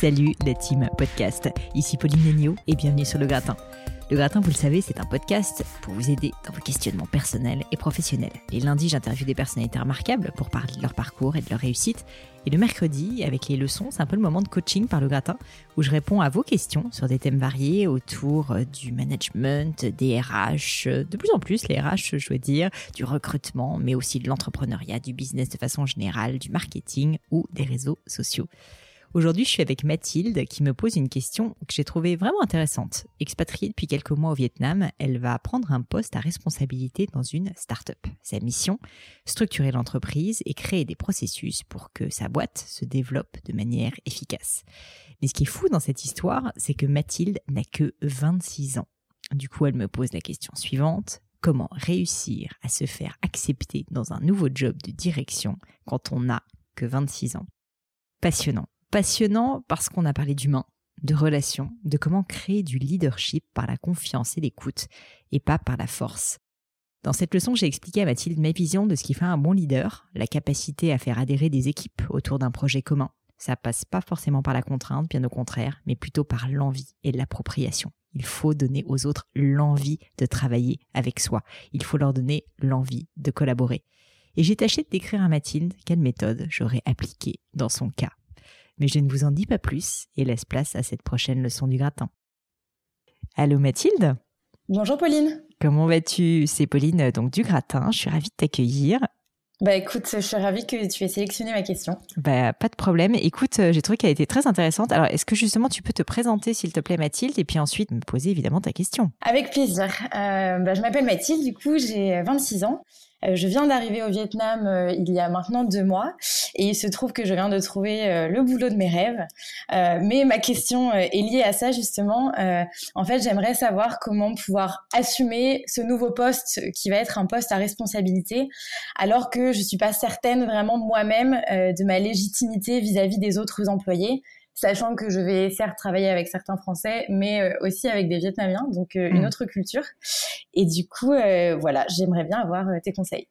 Salut la team podcast. Ici Pauline Agneau et bienvenue sur Le Gratin. Le Gratin, vous le savez, c'est un podcast pour vous aider dans vos questionnements personnels et professionnels. Les lundis, j'interviewe des personnalités remarquables pour parler de leur parcours et de leur réussite. Et le mercredi, avec les leçons, c'est un peu le moment de coaching par Le Gratin où je réponds à vos questions sur des thèmes variés autour euh, du management, des RH, euh, de plus en plus les RH, je veux dire, du recrutement, mais aussi de l'entrepreneuriat, du business de façon générale, du marketing ou des réseaux sociaux. Aujourd'hui, je suis avec Mathilde qui me pose une question que j'ai trouvée vraiment intéressante. Expatriée depuis quelques mois au Vietnam, elle va prendre un poste à responsabilité dans une start-up. Sa mission, structurer l'entreprise et créer des processus pour que sa boîte se développe de manière efficace. Mais ce qui est fou dans cette histoire, c'est que Mathilde n'a que 26 ans. Du coup, elle me pose la question suivante. Comment réussir à se faire accepter dans un nouveau job de direction quand on n'a que 26 ans? Passionnant passionnant parce qu'on a parlé d'humain, de relations, de comment créer du leadership par la confiance et l'écoute, et pas par la force. Dans cette leçon, j'ai expliqué à Mathilde ma vision de ce qui fait un bon leader, la capacité à faire adhérer des équipes autour d'un projet commun. Ça passe pas forcément par la contrainte, bien au contraire, mais plutôt par l'envie et l'appropriation. Il faut donner aux autres l'envie de travailler avec soi. Il faut leur donner l'envie de collaborer. Et j'ai tâché de décrire à Mathilde quelle méthode j'aurais appliquée dans son cas. Mais je ne vous en dis pas plus et laisse place à cette prochaine leçon du gratin. Allô Mathilde? Bonjour Pauline. Comment vas-tu? C'est Pauline donc du gratin. Je suis ravie de t'accueillir. Bah écoute, je suis ravie que tu aies sélectionné ma question. Bah pas de problème. Écoute, euh, j'ai trouvé qu'elle était très intéressante. Alors est-ce que justement tu peux te présenter s'il te plaît Mathilde et puis ensuite me poser évidemment ta question? Avec plaisir. Euh, bah, je m'appelle Mathilde, du coup j'ai 26 ans. Euh, je viens d'arriver au Vietnam euh, il y a maintenant deux mois et il se trouve que je viens de trouver euh, le boulot de mes rêves. mais ma question est liée à ça justement. en fait, j'aimerais savoir comment pouvoir assumer ce nouveau poste qui va être un poste à responsabilité alors que je suis pas certaine vraiment moi-même de ma légitimité vis à -vis des autres employés sachant que je vais certes travailler avec certains Français, mais euh, aussi avec des Vietnamiens, donc euh, une mm. autre culture. Et du coup, euh, voilà, j'aimerais bien avoir tes conseils.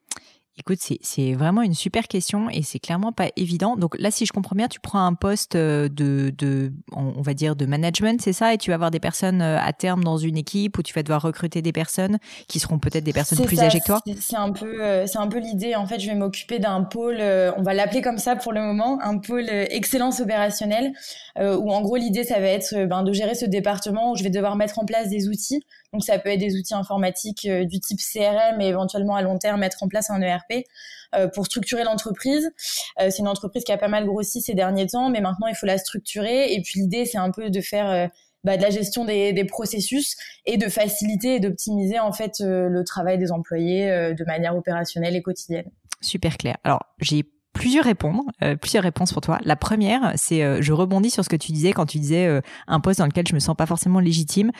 Écoute, c'est vraiment une super question et c'est clairement pas évident. Donc là, si je comprends bien, tu prends un poste de, de on va dire, de management, c'est ça? Et tu vas avoir des personnes à terme dans une équipe où tu vas devoir recruter des personnes qui seront peut-être des personnes plus âgées que toi? C'est un peu, c'est un peu l'idée. En fait, je vais m'occuper d'un pôle, on va l'appeler comme ça pour le moment, un pôle excellence opérationnelle, où en gros l'idée, ça va être ben, de gérer ce département où je vais devoir mettre en place des outils donc ça peut être des outils informatiques euh, du type CRM et éventuellement à long terme mettre en place un ERP euh, pour structurer l'entreprise. Euh, c'est une entreprise qui a pas mal grossi ces derniers temps, mais maintenant il faut la structurer. Et puis l'idée c'est un peu de faire bah, de la gestion des, des, processus et de faciliter et d'optimiser en fait le travail des employés de manière opérationnelle et quotidienne. Super clair. Alors j'ai plusieurs réponses, euh, plusieurs réponses pour toi. La première, c'est euh, je rebondis sur ce que tu disais quand tu disais euh, un poste dans lequel je me sens pas forcément légitime.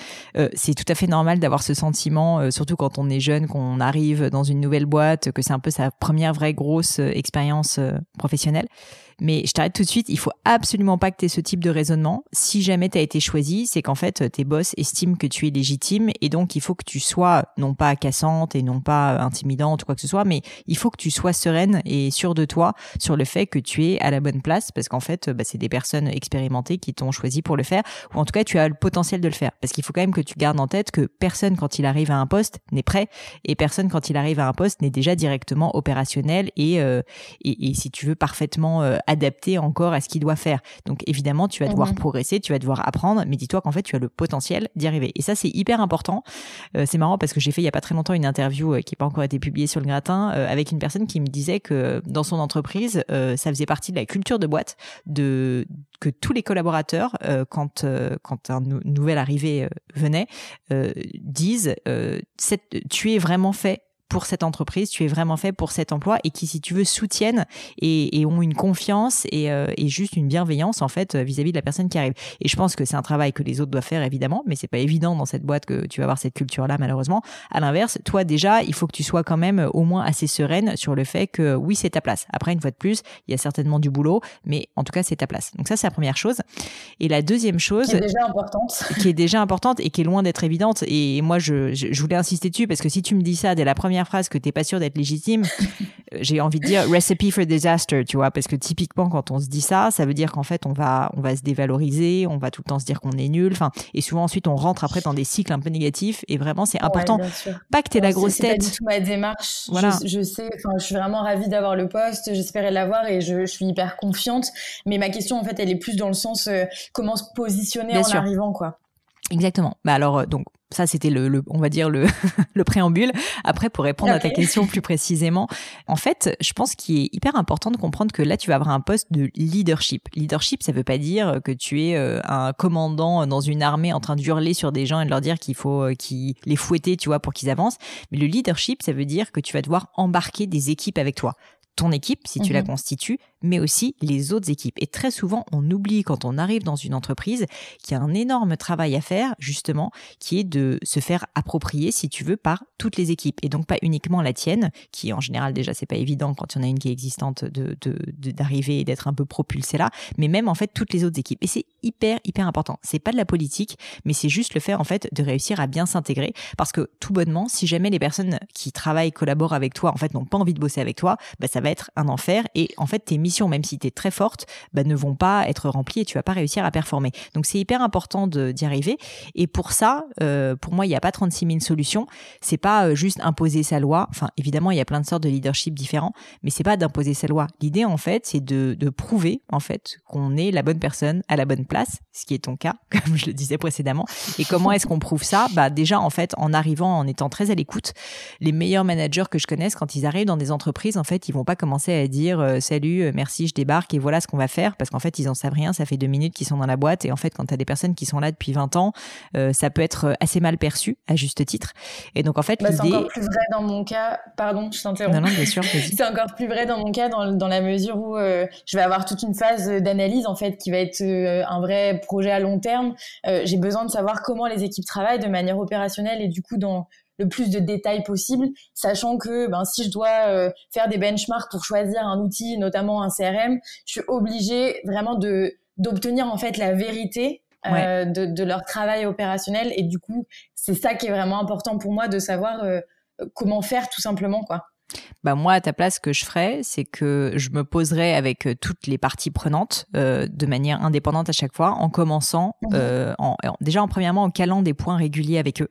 c'est tout à fait normal d'avoir ce sentiment, surtout quand on est jeune, qu'on arrive dans une nouvelle boîte, que c'est un peu sa première vraie grosse expérience professionnelle. Mais je t'arrête tout de suite, il faut absolument pas que tu aies ce type de raisonnement. Si jamais tu as été choisi, c'est qu'en fait tes boss estiment que tu es légitime et donc il faut que tu sois non pas cassante et non pas intimidante ou quoi que ce soit, mais il faut que tu sois sereine et sûre de toi sur le fait que tu es à la bonne place parce qu'en fait bah, c'est des personnes expérimentées qui t'ont choisi pour le faire ou en tout cas tu as le potentiel de le faire parce qu'il faut quand même que tu gardes en tête que personne quand il arrive à un poste n'est prêt et personne quand il arrive à un poste n'est déjà directement opérationnel et, euh, et, et, si tu veux parfaitement euh, adapté encore à ce qu'il doit faire. Donc évidemment, tu vas devoir progresser, tu vas devoir apprendre, mais dis-toi qu'en fait, tu as le potentiel d'y arriver. Et ça, c'est hyper important. Euh, c'est marrant parce que j'ai fait il y a pas très longtemps une interview euh, qui n'a pas encore été publiée sur le gratin euh, avec une personne qui me disait que dans son entreprise, ça faisait partie de la culture de boîte de que tous les collaborateurs, quand quand un nouvel arrivé venait, disent tu es vraiment fait pour cette entreprise, tu es vraiment fait pour cet emploi et qui, si tu veux, soutiennent et, et ont une confiance et, euh, et, juste une bienveillance en fait vis-à-vis de la personne qui arrive. Et je pense que c'est un travail que les autres doivent faire évidemment, mais c'est pas évident dans cette boîte que tu vas avoir cette culture-là malheureusement. À l'inverse, toi déjà, il faut que tu sois quand même au moins assez sereine sur le fait que oui, c'est ta place. Après, une fois de plus, il y a certainement du boulot, mais en tout cas, c'est ta place. Donc ça, c'est la première chose. Et la deuxième chose, qui est déjà importante, qui est déjà importante et qui est loin d'être évidente. Et moi, je, je, je voulais insister dessus parce que si tu me dis ça dès la première première phrase que t'es pas sûr d'être légitime, j'ai envie de dire recipe for disaster, tu vois, parce que typiquement quand on se dit ça, ça veut dire qu'en fait on va on va se dévaloriser, on va tout le temps se dire qu'on est nul, enfin et souvent ensuite on rentre après dans des cycles un peu négatifs et vraiment c'est important pas que tu la grosse tête. C'est pas du tout ma démarche. Voilà. Je, sais, enfin je suis vraiment ravie d'avoir le poste, j'espérais l'avoir et je, je, suis hyper confiante, mais ma question en fait elle est plus dans le sens euh, comment se positionner en arrivant quoi. Exactement. Bah alors euh, donc ça c'était le, on va dire le, le préambule. Après pour répondre à ta question plus précisément, en fait, je pense qu'il est hyper important de comprendre que là tu vas avoir un poste de leadership. Leadership, ça veut pas dire que tu es euh, un commandant dans une armée en train de hurler sur des gens et de leur dire qu'il faut euh, qu'ils les fouetter, tu vois, pour qu'ils avancent. Mais le leadership, ça veut dire que tu vas devoir embarquer des équipes avec toi ton équipe, si tu la mhm. constitues, mais aussi les autres équipes. Et très souvent, on oublie quand on arrive dans une entreprise qu'il y a un énorme travail à faire, justement, qui est de se faire approprier, si tu veux, par toutes les équipes. Et donc pas uniquement la tienne, qui en général déjà c'est pas évident quand il y en a une qui est existante de d'arriver et d'être un peu propulsée là, mais même en fait toutes les autres équipes. Et c'est hyper hyper important. C'est pas de la politique, mais c'est juste le fait en fait de réussir à bien s'intégrer, parce que tout bonnement, si jamais les personnes qui travaillent collaborent avec toi en fait n'ont pas envie de bosser avec toi, bah ça va être un enfer. Et en fait tes même si tu es très forte, bah, ne vont pas être remplies et tu vas pas réussir à performer. Donc c'est hyper important d'y arriver. Et pour ça, euh, pour moi, il n'y a pas 36 000 solutions. C'est pas euh, juste imposer sa loi. Enfin, évidemment, il y a plein de sortes de leadership différents, mais c'est pas d'imposer sa loi. L'idée, en fait, c'est de, de prouver, en fait, qu'on est la bonne personne à la bonne place, ce qui est ton cas, comme je le disais précédemment. Et comment est-ce qu'on prouve ça? Bah déjà, en fait, en arrivant, en étant très à l'écoute. Les meilleurs managers que je connaisse, quand ils arrivent dans des entreprises, en fait, ils vont pas commencer à dire euh, salut, merci, je débarque et voilà ce qu'on va faire parce qu'en fait ils en savent rien, ça fait deux minutes qu'ils sont dans la boîte et en fait quand tu as des personnes qui sont là depuis 20 ans, euh, ça peut être assez mal perçu à juste titre. Et donc en fait bah, c'est encore plus vrai dans mon cas, pardon, je t'interromps. Non non, bien sûr, c'est encore plus vrai dans mon cas dans, dans la mesure où euh, je vais avoir toute une phase d'analyse en fait qui va être euh, un vrai projet à long terme. j'ai besoin de savoir comment les équipes travaillent de manière opérationnelle et du coup dans le plus de détails possible, sachant que ben, si je dois euh, faire des benchmarks pour choisir un outil, notamment un CRM, je suis obligée vraiment de d'obtenir en fait la vérité euh, de, de, leur travail opérationnel. Et du coup c'est ça qui est vraiment important pour moi de savoir euh, comment faire tout simplement quoi bah moi à ta place ce que je ferais c'est que je me poserais avec euh, toutes les parties prenantes euh, de manière indépendante à chaque fois en commençant mhm. euh, en, déjà en premièrement en calant des points réguliers avec eux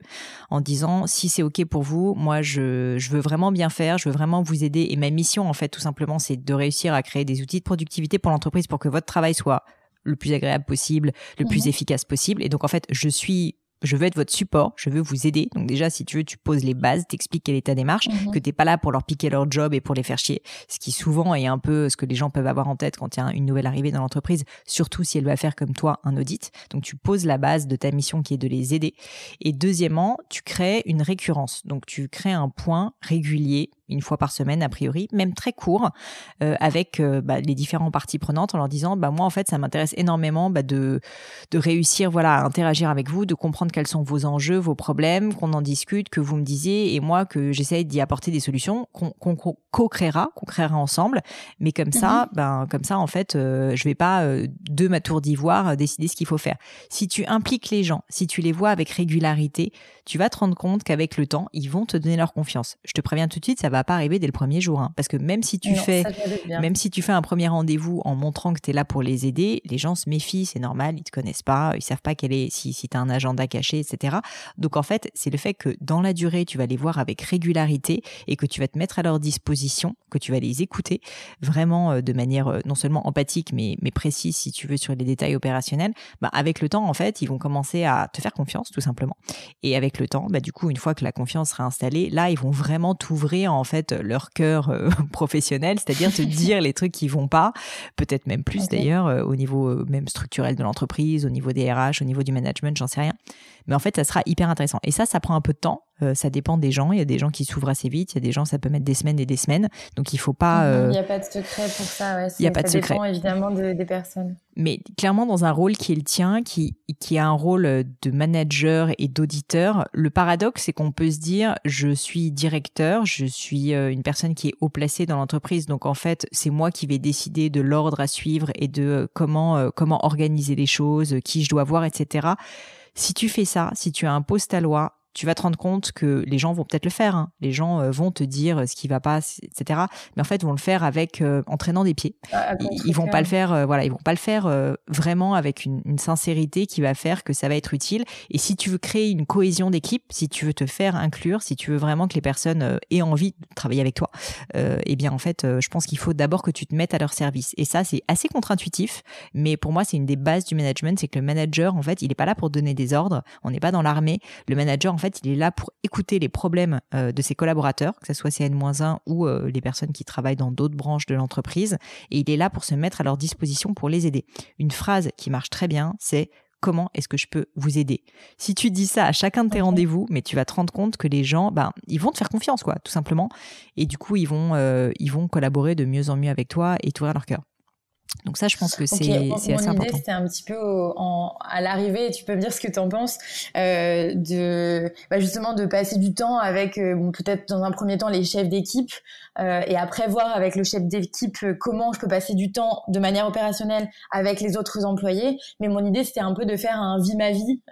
en disant si c'est ok pour vous moi je, je veux vraiment bien faire je veux vraiment vous aider et ma mission en fait tout simplement c'est de réussir à créer des outils de productivité pour l'entreprise pour que votre travail soit le plus agréable possible, le plus mhm. efficace possible. Et donc, en fait, je suis je veux être votre support, je veux vous aider. Donc déjà, si tu veux, tu poses les bases, t'expliques quelle est ta démarche, que mhm. que t'es pas là pour leur piquer leur job et pour les faire chier. Ce qui souvent est un peu ce que les gens peuvent avoir en tête quand il y a une nouvelle arrivée dans l'entreprise, surtout si elle va faire comme toi un audit. Donc tu poses la base de ta mission qui est de les aider. Et deuxièmement, tu crées une récurrence. Donc tu crées un point régulier une fois par semaine a priori, même très court, euh, avec euh, bah, les différentes parties prenantes en leur disant bah moi en fait ça m'intéresse énormément bah, de de réussir voilà à interagir avec vous, de comprendre quels sont vos enjeux, vos problèmes, qu'on en discute, que vous me disiez et moi que j'essaye d'y apporter des solutions qu'on co-créera, qu'on créera ensemble, mais comme ça, mhm. ben comme ça en fait euh, je vais pas de ma tour d'ivoire décider ce qu'il faut faire. Si tu impliques les gens, si tu les vois avec régularité, tu vas te rendre compte qu'avec le temps ils vont te donner leur confiance. Je te préviens tout de suite, ça va va pas arriver dès le premier jour. Hein. parce que même si tu fais, même si tu fais un premier rendez-vous en montrant que tu es là pour les aider, les gens se méfient, c'est normal, ils te connaissent pas, ils savent pas quel est, si, si tu as un agenda caché, etc. Donc en fait, c'est le fait que dans la durée, tu vas les voir avec régularité et que tu vas te mettre à leur disposition, que tu vas les écouter vraiment euh, de manière euh, non seulement empathique, mais, mais précise si tu veux sur les détails opérationnels. Bah, avec le temps, en fait, ils vont commencer à te faire confiance, tout simplement. Et avec le temps, bah, du coup, une fois que la confiance sera installée, là, ils vont vraiment t'ouvrir en fait leur cœur euh, professionnel, c'est-à-dire te dire les trucs qui vont pas, peut-être même plus d'ailleurs euh, au niveau euh, même structurel de l'entreprise, au niveau des RH, au niveau du management, j'en sais rien. Mais en fait, ça sera hyper intéressant. Et ça, ça prend un peu de temps. Euh, ça dépend des gens. Il y a des gens qui s'ouvrent assez vite. Il y a des gens, ça peut mettre des semaines et des semaines. Donc, il faut pas. Mhm. Il n'y a pas de secret pour ça. il n'y a pas de secret. dépend évidemment des personnes. Mais clairement, dans un rôle qui est le tien, qui, qui a un rôle de manager et d'auditeur, le paradoxe, c'est qu'on peut se dire, je suis directeur, je suis euh, une personne qui est haut placée dans l'entreprise. Donc, en fait, c'est moi qui vais décider de l'ordre à suivre et de euh, comment, comment organiser les choses, qui je dois voir, etc. Si tu fais ça, si tu poste à loi, tu vas te rendre compte que les gens vont peut-être le faire. Hein. Les gens euh, vont te dire ce qui va pas, etc. Mais en fait, vont le faire avec euh, en traînant des pieds. Ah, ils, vont pas le faire, euh, voilà, ils vont pas le faire vraiment avec une, une, sincérité qui va faire que ça va être utile. Et si tu veux créer une cohésion d'équipe, si tu veux te faire inclure, si tu veux vraiment que les personnes aient envie de travailler avec toi, eh bien en fait, je pense qu'il faut d'abord que tu te mettes à leur service. Et ça, c'est assez contre-intuitif, mais pour moi, c'est une des bases du management, c'est que le manager, en fait, il est pas là pour donner des ordres. On n'est pas dans l'armée. Le manager, en fait, il est là pour écouter les problèmes euh, de ses collaborateurs, que ce soit CN-1 ou euh, les personnes qui travaillent dans d'autres branches de l'entreprise, et il est là pour se mettre à leur disposition pour les aider. Une phrase qui marche très bien, c'est comment est-ce que je peux vous aider? Si tu dis ça à chacun de tes rendez-vous, mais tu vas te rendre compte que les gens, ben, ils vont te faire confiance, quoi, tout simplement, et du coup, ils vont, euh, ils vont collaborer de mieux en mieux avec toi et t'ouvrir leur cœur. Donc ça, je pense que c'est okay. assez Mon idée, c'était un petit peu en, à l'arrivée, tu peux me dire ce que tu en penses, euh, de bah justement de passer du temps avec euh, bon, peut-être dans un premier temps les chefs d'équipe euh, et après voir avec le chef d'équipe comment je peux passer du temps de manière opérationnelle avec les autres employés. Mais mon idée, c'était un peu de faire un vie ma vie.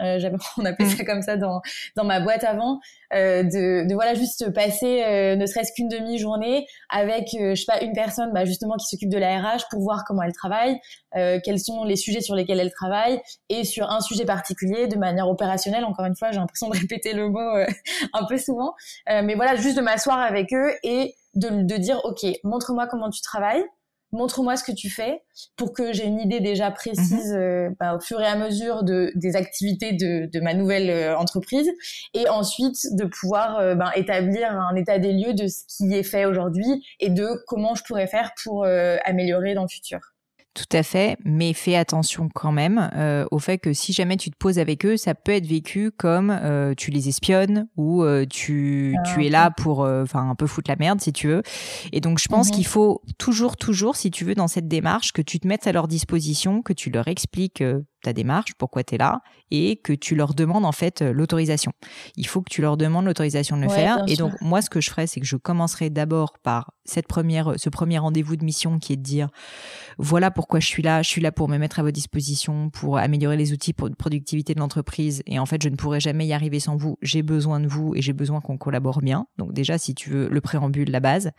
On appelait mm. ça comme ça dans dans ma boîte avant, de, de voilà juste passer ne serait-ce qu'une demi-journée avec je sais pas une personne bah, justement qui s'occupe de la RH pour voir comment elle travaille, euh, quels sont les sujets sur lesquels elle travaille et sur un sujet particulier de manière opérationnelle. Encore une fois, j'ai l'impression de répéter le mot euh, un peu souvent, euh, mais voilà, juste de m'asseoir avec eux et de, de dire, ok, montre-moi comment tu travailles, montre-moi ce que tu fais pour que j'ai une idée déjà précise mhm. bah, au fur et à mesure de, des activités de, de ma nouvelle entreprise et ensuite de pouvoir ben, établir un état des lieux de ce qui est fait aujourd'hui et de comment je pourrais faire pour améliorer dans le futur. Tout à fait, mais fais attention quand même euh, au fait que si jamais tu te poses avec eux, ça peut être vécu comme euh, tu les espionnes ou euh, tu, ah, tu es là pour enfin un peu foutre la merde si tu veux. Et donc je pense mhm. qu'il faut toujours toujours si tu veux dans cette démarche que tu te mettes à leur disposition, que tu leur expliques ta démarche, pourquoi tu es là, et que tu leur demandes en fait euh, l'autorisation. Il faut que tu leur demandes l'autorisation de le faire. Et donc moi, ce que je ferais, c'est que je commencerai d'abord par cette première, ce premier rendez-vous de mission qui est de dire voilà pourquoi je suis là. Je suis là pour me mettre à votre disposition, pour améliorer les outils de productivité de l'entreprise. Et en fait, je ne pourrai jamais y arriver sans vous. J'ai besoin de vous et j'ai besoin qu'on collabore bien. Donc déjà, si tu veux le préambule, la base.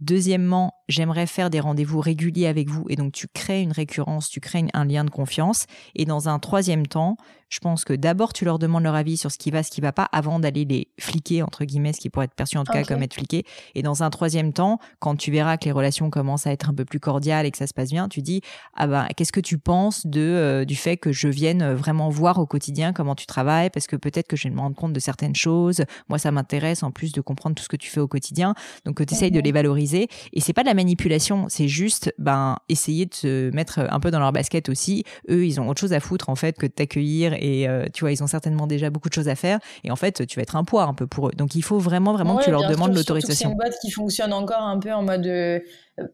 Deuxièmement, j'aimerais faire des rendez-vous réguliers avec vous et donc tu crées une récurrence, tu crées un lien de confiance. Et dans un troisième temps, je pense que d'abord tu leur demandes leur avis sur ce qui va, ce qui va pas, avant d'aller les fliquer entre guillemets, ce qui pourrait être perçu en tout cas comme être fliqué. Et dans un troisième temps, quand tu verras que les relations commencent à être un peu plus cordiales et que ça se passe bien, tu dis ah ben qu'est-ce que tu penses de euh, du fait que je vienne vraiment voir au quotidien comment tu travailles? Parce que peut-être que je vais me rendre compte de certaines choses. Moi ça m'intéresse en plus de comprendre tout ce que tu fais au quotidien, donc tu essayes de les valoriser. Et c'est pas de la manipulation, c'est juste ben essayer de se mettre un peu dans leur basket aussi. Eux ils ont autre chose à foutre en fait que de t'accueillir et euh, tu vois, ils ont certainement déjà beaucoup de choses à faire et en fait, tu vas être un poids un peu pour eux. Donc il faut vraiment vraiment que tu leur demandes l'autorisation. C'est une boîte qui fonctionne encore un peu en mode euh,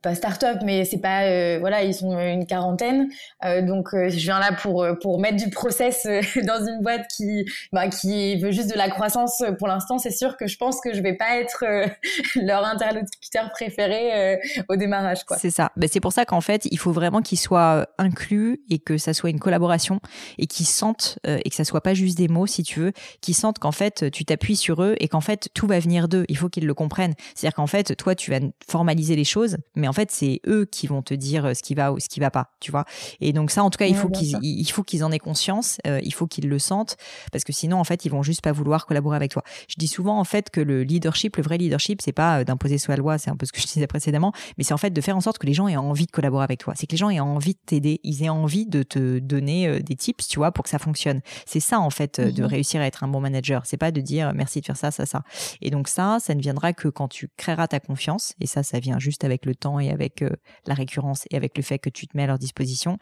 pas start-up, mais c'est pas euh, voilà, ils sont une quarantaine, euh, donc euh, je viens là pour pour mettre du process dans une boîte qui bah, qui veut juste de la croissance. Pour l'instant, c'est sûr que je pense que je vais pas être leur interlocuteur préféré au démarrage, quoi. C'est ça. Ben, c'est pour ça qu'en fait, il faut vraiment qu'ils soient inclus et que ça soit une collaboration et qu'ils sentent et que ça soit pas juste des mots, si tu veux, qu'ils sentent qu'en fait tu t'appuies sur eux et qu'en fait tout va venir d'eux. Il faut qu'ils le comprennent. C'est-à-dire qu'en fait, toi, tu vas formaliser les choses mais en fait c'est eux qui vont te dire euh, ce qui va ou ce qui va pas, tu vois. Et donc ça, en tout cas, il faut qu'ils il faut qu'ils en aient conscience, euh, il faut qu'ils le sentent, parce que sinon en fait ils vont juste pas vouloir collaborer avec toi. Je dis souvent en fait que le leadership, le vrai leadership, c'est pas euh, d'imposer soi loi, c'est un peu ce que je disais précédemment, mais c'est en fait de faire en sorte que les gens aient envie de collaborer avec toi. C'est que les gens aient envie de t'aider, ils aient envie de te donner des tips, tu vois, pour que ça fonctionne. C'est ça en fait de mhm. réussir à être un bon manager. C'est pas de dire merci de faire ça, ça, ça. Et donc ça, ça ne viendra que quand tu créeras ta confiance. Et ça, ça vient juste avec le et avec la récurrence et avec le fait que tu te mets à leur disposition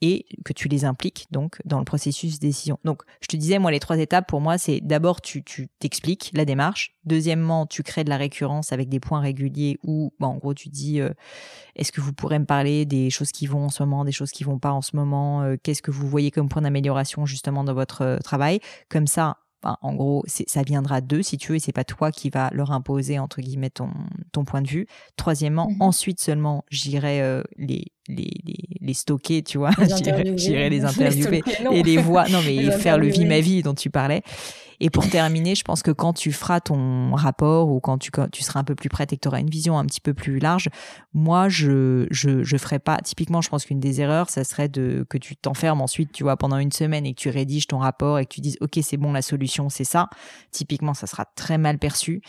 et que tu les impliques donc dans le processus de décision. Donc, je te disais, moi, les trois étapes pour moi, c'est d'abord tu t'expliques la démarche. Deuxièmement, tu crées de la récurrence avec des points réguliers où, bah, en gros, tu dis, euh, est-ce que vous pourrez me parler des choses qui vont en ce moment, des choses qui vont pas en ce moment, euh, qu'est-ce que vous voyez comme point d'amélioration justement dans votre euh, travail? Comme ça, en gros, ça viendra d'eux si tu veux, et c'est pas toi qui va leur imposer entre guillemets ton, ton point de vue. Troisièmement, mmh ensuite seulement, j'irai euh, les, les, les, stocker, tu vois, j'irai les interviewer et les voir, non mais faire le vie ma vie dont tu parlais. Et pour terminer, je pense que quand tu feras ton rapport ou quand tu, quand tu seras un peu plus prête et que tu auras une vision un petit peu plus large, moi, je, je, je ferai pas. Typiquement, je pense qu'une des erreurs, ça serait de que tu t'enfermes ensuite, tu vois, pendant une semaine et que tu rédiges ton rapport et que tu dises, OK, c'est bon, la solution, c'est ça. Typiquement, ça sera très mal perçu.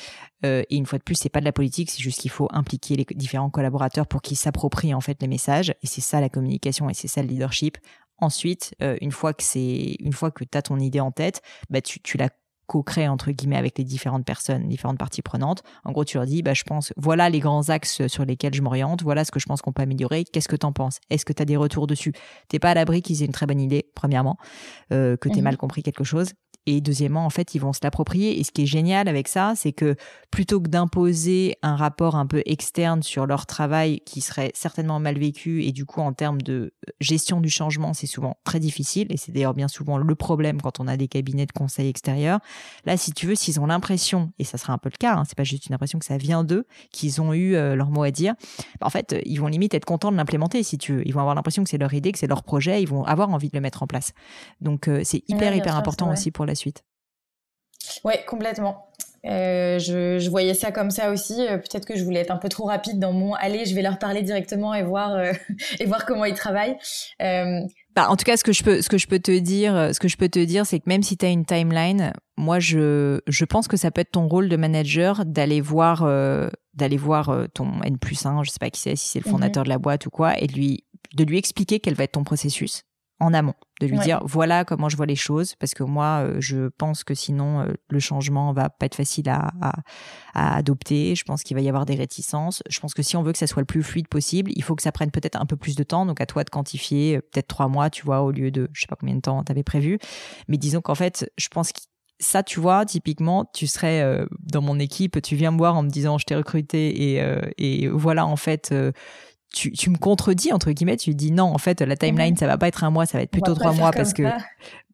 Euh, et une fois de plus, c'est pas de la politique, c'est juste qu'il faut impliquer les différents collaborateurs pour qu'ils s'approprient en fait les messages. Et c'est ça la communication et c'est ça le leadership. Ensuite, euh, une fois que c'est, une fois que t'as ton idée en tête, bah tu, tu la co-crées entre guillemets avec les différentes personnes, différentes parties prenantes. En gros, tu leur dis, bah je pense, voilà les grands axes sur lesquels je m'oriente, voilà ce que je pense qu'on peut améliorer. Qu'est-ce que t'en penses? Est-ce que t'as des retours dessus? T'es pas à l'abri qu'ils aient une très bonne idée, premièrement, euh, que t'aies mmh mal compris quelque chose. Et deuxièmement, en fait, ils vont se l'approprier. Et ce qui est génial avec ça, c'est que plutôt que d'imposer un rapport un peu externe sur leur travail qui serait certainement mal vécu et du coup en termes de euh, gestion du changement, c'est souvent très difficile. Et c'est d'ailleurs bien souvent le problème quand on a des cabinets de conseil extérieurs. Là, si tu veux, s'ils ont l'impression, et ça sera un peu le cas, hein, c'est pas juste une impression que ça vient d'eux, qu'ils ont eu euh, leur mot à dire, bah, en fait, ils vont limite être contents de l'implémenter si tu veux. Ils vont avoir l'impression que c'est leur idée, que c'est leur projet, ils vont avoir envie de le mettre en place. Donc euh, c'est hyper, hyper important aussi pour la suite. Oui, complètement. Euh, je, voyais ça comme ça aussi. Euh, peut-être que je voulais être un peu trop rapide dans mon allez, je vais leur parler directement et voir euh, et voir comment ils travaillent. Bah, en tout cas, ce que je peux, ce que je peux te dire, ce que je peux te dire, c'est que même si tu as une timeline, moi, je, je pense que ça peut être ton rôle de manager d'aller voir, d'aller voir ton N plus 1, je sais pas qui c'est, si c'est le mhm. fondateur de la boîte ou quoi, et de lui, de lui expliquer quel va être ton processus en amont, de lui dire voilà comment je vois les choses, parce que moi, euh, je pense que sinon euh, le changement va pas être facile à, à, adopter. Je pense qu'il va y avoir des réticences. Je pense que si on veut que ça soit le plus fluide possible, il faut que ça prenne peut-être un peu plus de temps. Donc à toi de quantifier, euh, peut-être trois mois, tu vois, au lieu de je sais pas combien de temps t'avais prévu. Mais disons qu'en fait, je pense que ça, tu vois, typiquement, tu serais dans mon équipe, tu viens me voir en me disant je t'ai recruté et, et voilà en fait tu, tu me contredis entre guillemets, tu dis non, en fait, la timeline, ça va pas être un mois, ça va être plutôt trois mois parce que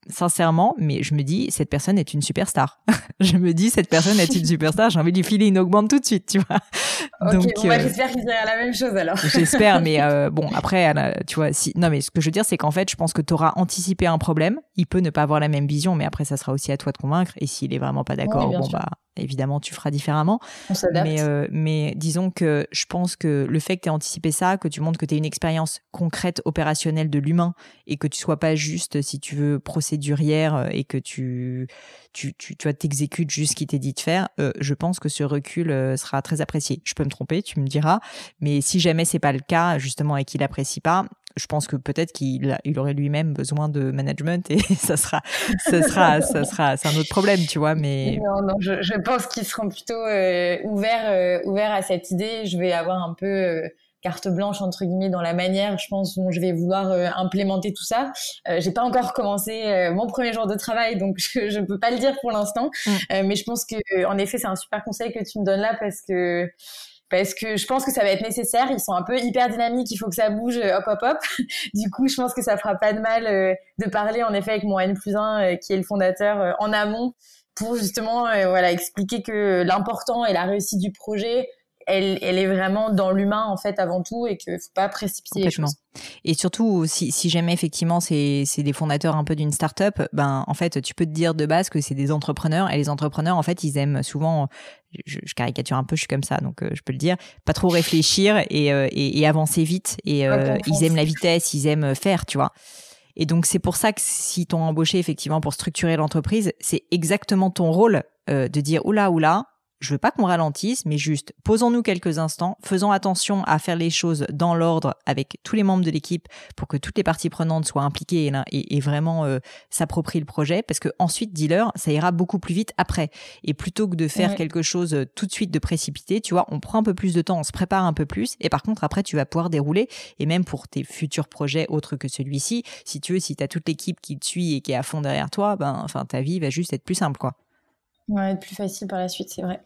sincèrement, mais je me dis, cette personne est une superstar. je me dis, cette personne est une superstar, j'ai envie de lui filer une augmente tout de suite, tu vois. Donc, bon, bah, euh, j'espère qu'il dira la même chose alors. j'espère, mais euh, bon, après, tu vois, si, non, mais ce que je veux dire, c'est qu'en fait, je pense que tu auras anticipé un problème. Il peut ne pas avoir la même vision, mais après, ça sera aussi à toi de convaincre. Et s'il est vraiment pas d'accord, bon, bah, évidemment, tu feras différemment. mais, euh, mais disons que je pense que le fait que tu aies anticipé ça, que tu montres que tu aies une expérience concrète, opérationnelle de l'humain et que tu sois pas juste, si tu veux, procédurière euh, et que tu, tu, tu, tu t'exécutes juste ce qui t'est dit de faire, euh, je pense que ce recul sera très apprécié. Je peux me tromper, tu me diras. Mais si jamais c'est pas le cas, justement, et qu'il apprécie pas, je pense que peut-être qu'il il aurait lui-même besoin de management et ça sera, ça sera, ça sera, c'est un autre problème, tu vois. Mais non, non, je, je pense qu'ils seront plutôt euh, ouverts, euh, ouverts à cette idée. Je vais avoir un peu euh, carte blanche entre guillemets dans la manière, je pense, dont je vais vouloir implémenter tout ça. J'ai pas encore commencé mon premier jour de travail, donc je, je peux pas le dire pour l'instant. Mm. mais je pense que, en effet, c'est un super conseil que tu me donnes là parce que parce que je pense que ça va être nécessaire. Ils sont un peu hyper dynamiques, il faut que ça bouge, hop, hop, hop. du coup, je pense que ça fera pas de mal euh, de parler en effet avec mon N plus 1 euh, qui est le fondateur euh, en amont pour justement voilà expliquer que l'important et la réussite du projet elle, elle est vraiment dans l'humain en fait avant tout et qu'il faut pas précipiter les choses. Et surtout, si, si jamais effectivement c'est des fondateurs un peu d'une start-up, ben en fait tu peux te dire de base que c'est des entrepreneurs et les entrepreneurs en fait ils aiment souvent, je, je caricature un peu, je suis comme ça donc euh, je peux le dire, pas trop réfléchir et, euh, et, et avancer vite et euh, ils aiment la vitesse, ils aiment faire, tu vois. Et donc c'est pour ça que si t'ont embauché effectivement pour structurer l'entreprise, c'est exactement ton rôle de dire oula oula, je veux pas qu'on ralentisse, mais juste posons-nous quelques instants, faisons attention à faire les choses dans l'ordre avec tous les membres de l'équipe pour que toutes les parties prenantes soient impliquées et, et, vraiment euh, s'approprient le projet, parce que ensuite, dis-leur, ça ira beaucoup plus vite après. Et plutôt que de faire quelque chose euh, tout de suite de précipité, tu vois, on prend un peu plus de temps, on se prépare un peu plus, et par contre après, tu vas pouvoir dérouler. Et même pour tes futurs projets autres que celui-ci, si tu veux, si tu as toute l'équipe qui te suit et qui est à fond derrière toi, ben, enfin, ta vie va juste être plus simple, quoi. Ouais, être plus facile par la suite, c'est vrai.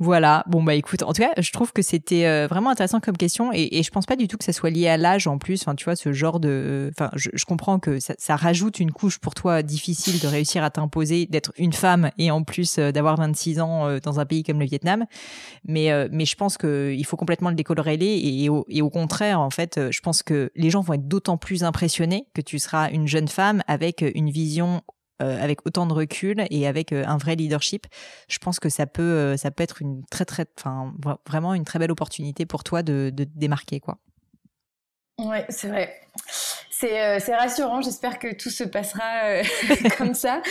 Voilà. Bon bah écoute, en tout cas, je trouve que c'était euh, vraiment intéressant comme question et, et je pense pas du tout que ça soit lié à l'âge en plus. Enfin, tu vois, ce genre de. Enfin, je, comprends que ça, rajoute une couche pour toi difficile de réussir à t'imposer d'être une femme et en plus euh, d'avoir 26 ans euh, dans un pays comme le Vietnam. Mais mais je pense que il faut complètement le décolorer et, et au contraire, en fait, je pense que les gens vont être d'autant plus impressionnés que tu seras une jeune femme avec une vision avec autant de recul et avec un vrai leadership, je pense que ça peut, ça peut être une très très, enfin vraiment une très belle opportunité pour toi de, de te démarquer quoi. Ouais, c'est vrai. Euh, c'est rassurant. J'espère que tout se passera euh, comme ça.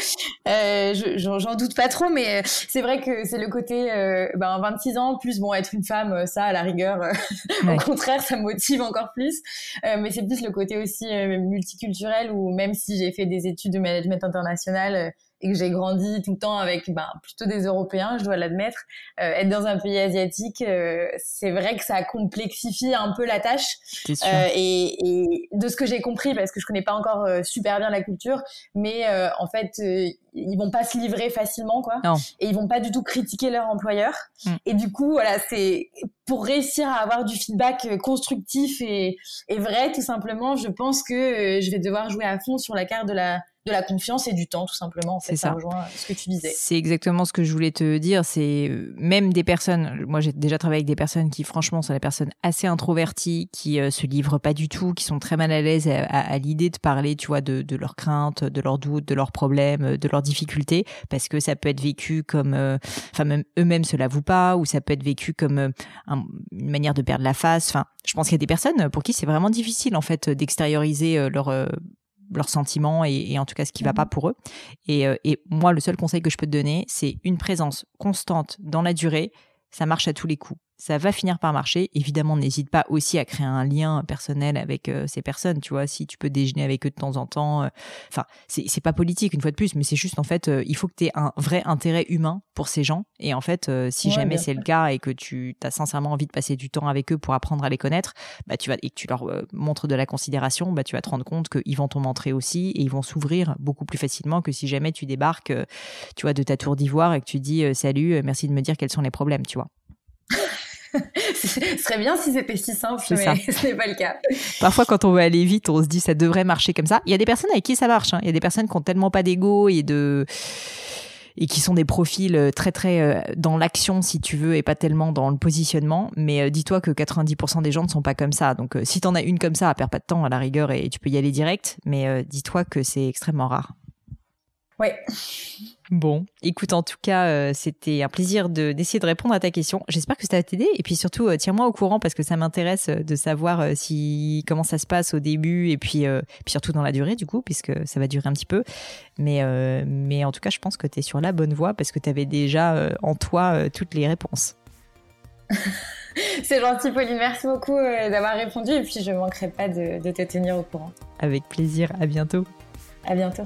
Euh, J'en doute pas trop, mais c'est vrai que c'est le côté euh, ben, 26 ans plus bon être une femme, ça à la rigueur. Au contraire, ça me motive encore plus. mais c'est plus le côté aussi multiculturel où même si j'ai fait des études de management international et que j'ai grandi tout le temps avec ben, plutôt des Européens, je dois l'admettre. Euh, être dans un pays asiatique, euh, c'est vrai que ça complexifie un peu la tâche. Sûr. Euh, et, et, de ce que j'ai compris, parce que je connais pas encore euh, super bien la culture, mais euh, en fait, ils vont pas se livrer facilement, quoi. Non. Et ils vont pas du tout critiquer leur employeur. Mm. Et du coup, voilà, c'est pour réussir à avoir du feedback constructif et, et vrai, tout simplement, je pense que je vais devoir jouer à fond sur la carte de la de la confiance et du temps, tout simplement. c'est ça. rejoint ce que tu disais. C'est exactement ce que je voulais te dire. C'est euh, même des personnes. Moi, j'ai déjà travaillé avec des personnes qui, franchement, sont des personnes assez introverties, qui euh, se livrent pas du tout, qui sont très mal à l'aise à, l'idée de parler, tu vois, de, leurs craintes, de leurs doutes, de leurs problèmes, de leurs difficultés, parce que ça peut être vécu comme, euh, enfin, même eux-mêmes se l'avouent pas, ou ça peut être vécu comme une manière de perdre la face. Enfin, je pense qu'il y a des personnes pour qui c'est vraiment difficile, en fait, d'extérioriser leur leurs sentiments et, en tout cas ce qui va pas mhm. pour eux. Et, euh, et moi, le seul conseil que je peux te donner, c'est une présence constante dans la durée. Ça marche à tous les coups ça va finir par marcher. Évidemment, n'hésite pas aussi à créer un lien personnel avec euh, ces personnes, tu vois, si tu peux déjeuner avec eux de temps en temps. Euh, enfin, c'est pas politique une fois de plus, mais c'est juste en fait, euh, il faut que tu aies un vrai intérêt humain pour ces gens. Et en fait, si jamais c'est le cas et que tu as sincèrement envie de passer du temps avec eux pour apprendre à les connaître, bah tu vas et que tu leur montres de la considération, bah tu vas te rendre compte qu'ils vont t'en montrer aussi et ils vont s'ouvrir beaucoup plus facilement que si jamais tu débarques, tu vois, de ta tour d'ivoire et que tu dis salut, merci de me dire quels sont les problèmes, tu vois. ce serait bien si c'était si simple, mais ce n'est pas le cas. Parfois, quand on veut aller vite, on se dit ça devrait marcher comme ça. Il y a des personnes avec qui ça marche. Hein. Il y a des personnes qui ont tellement pas d'ego et de et qui sont des profils euh, très très euh, dans l'action si tu veux et pas tellement dans le positionnement mais euh, dis-toi que 90% des gens ne sont pas comme ça donc si t'en as une comme ça perds pas de temps à la rigueur et tu peux y aller direct mais dis-toi que c'est extrêmement rare Ouais. Bon, écoute, en tout cas, euh, c'était un plaisir d'essayer de, répondre à ta question. J'espère que ça va t'aider. Et puis surtout, euh, tiens-moi au courant parce que ça m'intéresse euh, de savoir si comment ça se passe au début et puis, puis surtout dans la durée du coup, puisque ça va durer un petit peu. Mais, mais en tout cas, je pense que tu es sur la bonne voie parce que tu avais déjà en toi toutes les réponses. C'est gentil, Pauline. Merci beaucoup d'avoir répondu. Et puis, je ne manquerai pas de, de te tenir au courant. Avec plaisir. À bientôt. À bientôt.